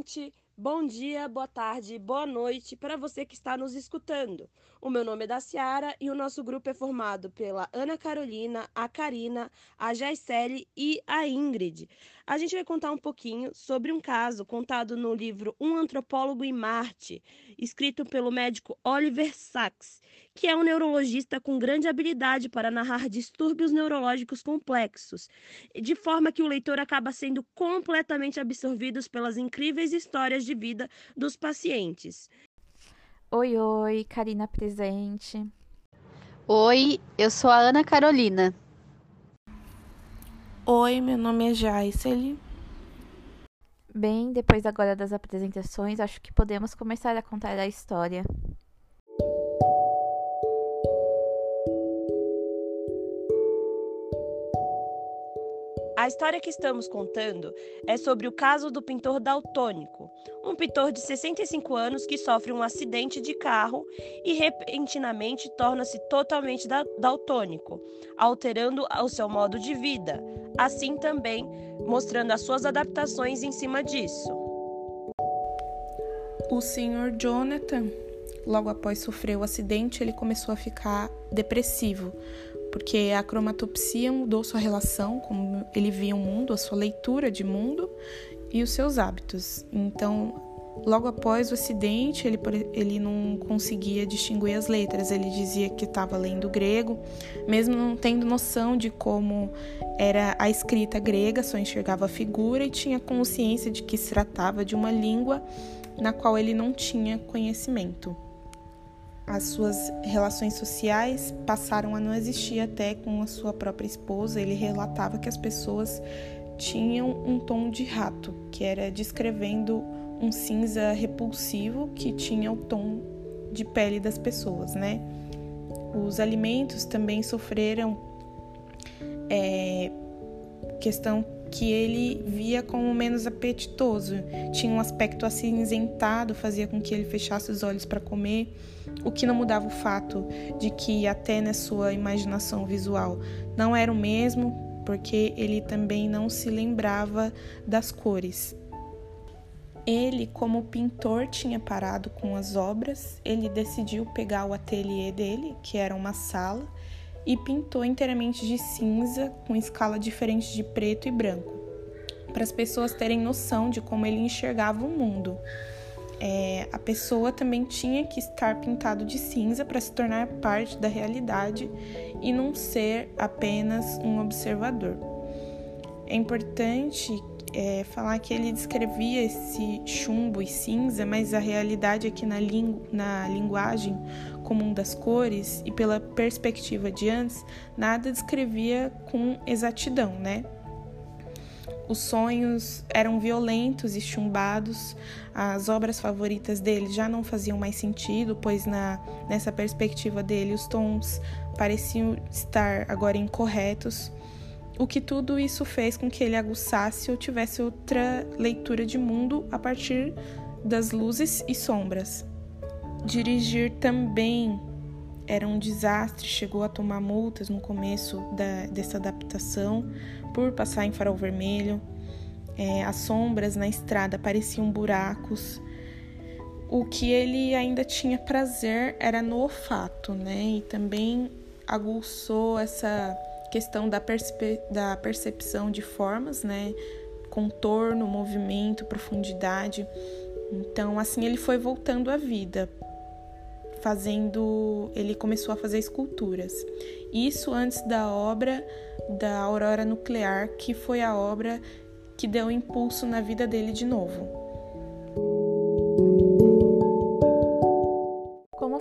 gente. Bom dia, boa tarde, boa noite para você que está nos escutando. O meu nome é Daciara e o nosso grupo é formado pela Ana Carolina, a Karina, a Jaicele e a Ingrid. A gente vai contar um pouquinho sobre um caso contado no livro Um Antropólogo em Marte, escrito pelo médico Oliver Sacks, que é um neurologista com grande habilidade para narrar distúrbios neurológicos complexos, de forma que o leitor acaba sendo completamente absorvido pelas incríveis histórias de vida dos pacientes. Oi, oi, Karina presente. Oi, eu sou a Ana Carolina. Oi, meu nome é Jaiseli. Bem, depois agora das apresentações, acho que podemos começar a contar a história. A história que estamos contando é sobre o caso do pintor daltônico, um pintor de 65 anos que sofre um acidente de carro e repentinamente torna-se totalmente daltônico, alterando o seu modo de vida, assim também mostrando as suas adaptações em cima disso. O Sr. Jonathan, logo após sofrer o acidente, ele começou a ficar depressivo, porque a cromatopsia mudou sua relação, como ele via o mundo, a sua leitura de mundo e os seus hábitos. Então, logo após o acidente, ele, ele não conseguia distinguir as letras. Ele dizia que estava lendo grego, mesmo não tendo noção de como era a escrita grega, só enxergava a figura e tinha consciência de que se tratava de uma língua na qual ele não tinha conhecimento as suas relações sociais passaram a não existir até com a sua própria esposa. Ele relatava que as pessoas tinham um tom de rato, que era descrevendo um cinza repulsivo que tinha o tom de pele das pessoas, né? Os alimentos também sofreram é, questão que ele via como menos apetitoso. Tinha um aspecto acinzentado, fazia com que ele fechasse os olhos para comer, o que não mudava o fato de que até na sua imaginação visual não era o mesmo, porque ele também não se lembrava das cores. Ele, como pintor, tinha parado com as obras, ele decidiu pegar o ateliê dele, que era uma sala, e pintou inteiramente de cinza, com escala diferente de preto e branco, para as pessoas terem noção de como ele enxergava o mundo. É, a pessoa também tinha que estar pintado de cinza para se tornar parte da realidade e não ser apenas um observador. É importante é, falar que ele descrevia esse chumbo e cinza, mas a realidade aqui na, lingu na linguagem comum das cores e pela perspectiva de antes, nada descrevia com exatidão, né? Os sonhos eram violentos e chumbados, as obras favoritas dele já não faziam mais sentido, pois na, nessa perspectiva dele os tons pareciam estar agora incorretos o que tudo isso fez com que ele aguçasse ou tivesse outra leitura de mundo a partir das luzes e sombras. Dirigir também era um desastre, chegou a tomar multas no começo da, dessa adaptação por passar em farol vermelho. É, as sombras na estrada pareciam buracos. O que ele ainda tinha prazer era no olfato, né? E também aguçou essa questão da, da percepção de formas, né? Contorno, movimento, profundidade. Então, assim, ele foi voltando à vida, fazendo. Ele começou a fazer esculturas. Isso antes da obra da Aurora Nuclear, que foi a obra que deu impulso na vida dele de novo.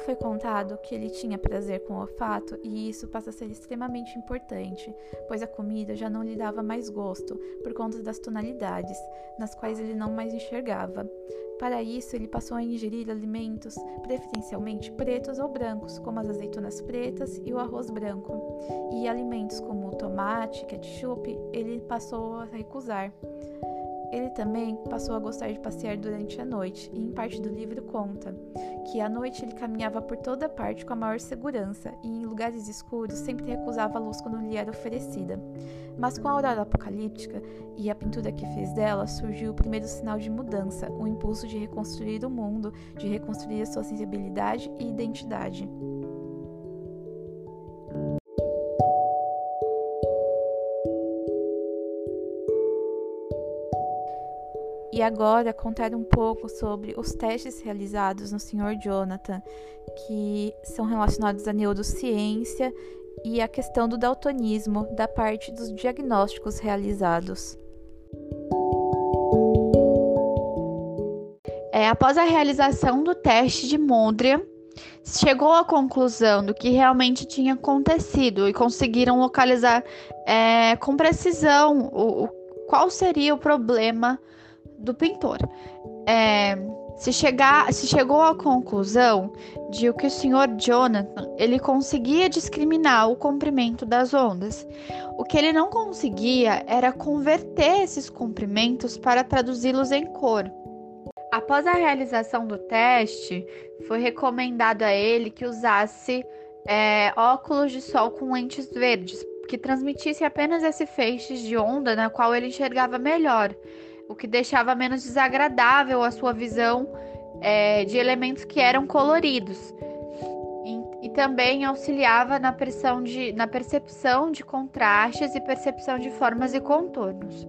foi contado que ele tinha prazer com o olfato e isso passa a ser extremamente importante, pois a comida já não lhe dava mais gosto por conta das tonalidades, nas quais ele não mais enxergava. Para isso, ele passou a ingerir alimentos preferencialmente pretos ou brancos, como as azeitonas pretas e o arroz branco, e alimentos como tomate, ketchup, ele passou a recusar. Ele também passou a gostar de passear durante a noite, e em parte do livro conta que à noite ele caminhava por toda parte com a maior segurança e em lugares escuros sempre recusava a luz quando lhe era oferecida. Mas com a aurora apocalíptica e a pintura que fez dela, surgiu o primeiro sinal de mudança, o impulso de reconstruir o mundo, de reconstruir a sua sensibilidade e identidade. E agora contar um pouco sobre os testes realizados no Sr. Jonathan, que são relacionados à neurociência e à questão do daltonismo da parte dos diagnósticos realizados. É, após a realização do teste de Mondrian, chegou à conclusão do que realmente tinha acontecido e conseguiram localizar é, com precisão o, o, qual seria o problema do pintor. É, se, chegar, se chegou à conclusão de que o senhor Jonathan ele conseguia discriminar o comprimento das ondas. O que ele não conseguia era converter esses comprimentos para traduzi-los em cor. Após a realização do teste, foi recomendado a ele que usasse é, óculos de sol com lentes verdes, que transmitisse apenas esse feixe de onda na qual ele enxergava melhor o que deixava menos desagradável a sua visão é, de elementos que eram coloridos. E, e também auxiliava na, de, na percepção de contrastes e percepção de formas e contornos.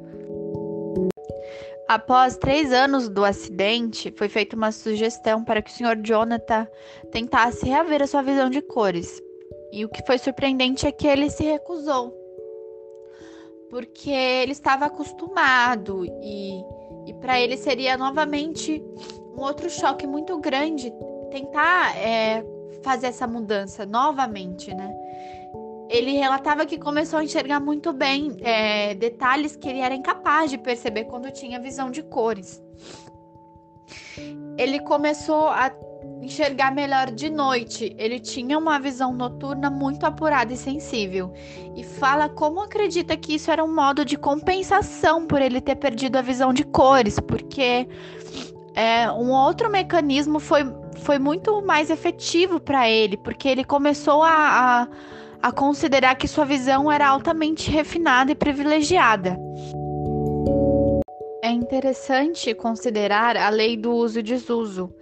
Após três anos do acidente, foi feita uma sugestão para que o Sr. Jonathan tentasse reaver a sua visão de cores. E o que foi surpreendente é que ele se recusou porque ele estava acostumado e, e para ele seria novamente um outro choque muito grande tentar é, fazer essa mudança novamente, né? Ele relatava que começou a enxergar muito bem é, detalhes que ele era incapaz de perceber quando tinha visão de cores. Ele começou a enxergar melhor de noite. Ele tinha uma visão noturna muito apurada e sensível. E fala como acredita que isso era um modo de compensação por ele ter perdido a visão de cores, porque é, um outro mecanismo foi, foi muito mais efetivo para ele, porque ele começou a, a, a considerar que sua visão era altamente refinada e privilegiada. É interessante considerar a lei do uso e desuso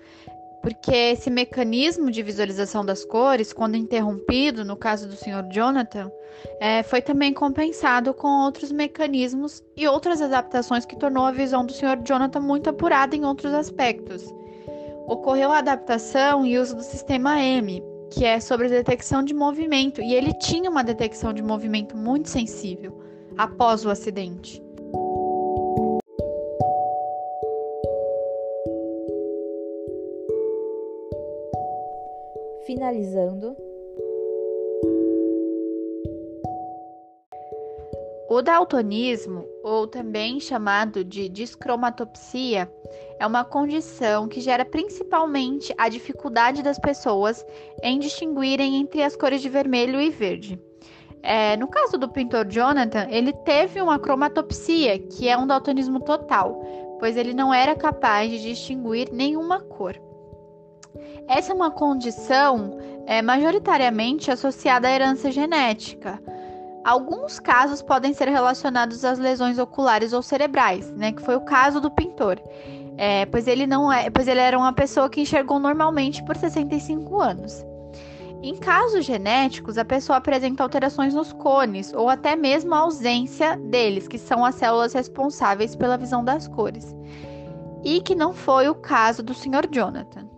porque esse mecanismo de visualização das cores, quando interrompido, no caso do Sr. Jonathan, é, foi também compensado com outros mecanismos e outras adaptações que tornou a visão do Sr. Jonathan muito apurada em outros aspectos. Ocorreu a adaptação e uso do sistema M, que é sobre detecção de movimento, e ele tinha uma detecção de movimento muito sensível após o acidente. Finalizando. O daltonismo, ou também chamado de discromatopsia, é uma condição que gera principalmente a dificuldade das pessoas em distinguirem entre as cores de vermelho e verde. É, no caso do pintor Jonathan, ele teve uma cromatopsia, que é um daltonismo total, pois ele não era capaz de distinguir nenhuma cor. Essa é uma condição é, majoritariamente associada à herança genética. Alguns casos podem ser relacionados às lesões oculares ou cerebrais, né, que foi o caso do pintor. É, pois ele não é, pois ele era uma pessoa que enxergou normalmente por 65 anos. Em casos genéticos, a pessoa apresenta alterações nos cones ou até mesmo a ausência deles, que são as células responsáveis pela visão das cores. E que não foi o caso do Sr. Jonathan.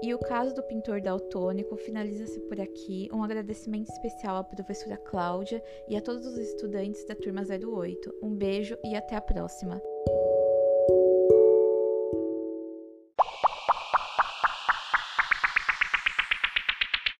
E o caso do pintor daltônico finaliza-se por aqui. Um agradecimento especial à professora Cláudia e a todos os estudantes da turma 08. Um beijo e até a próxima.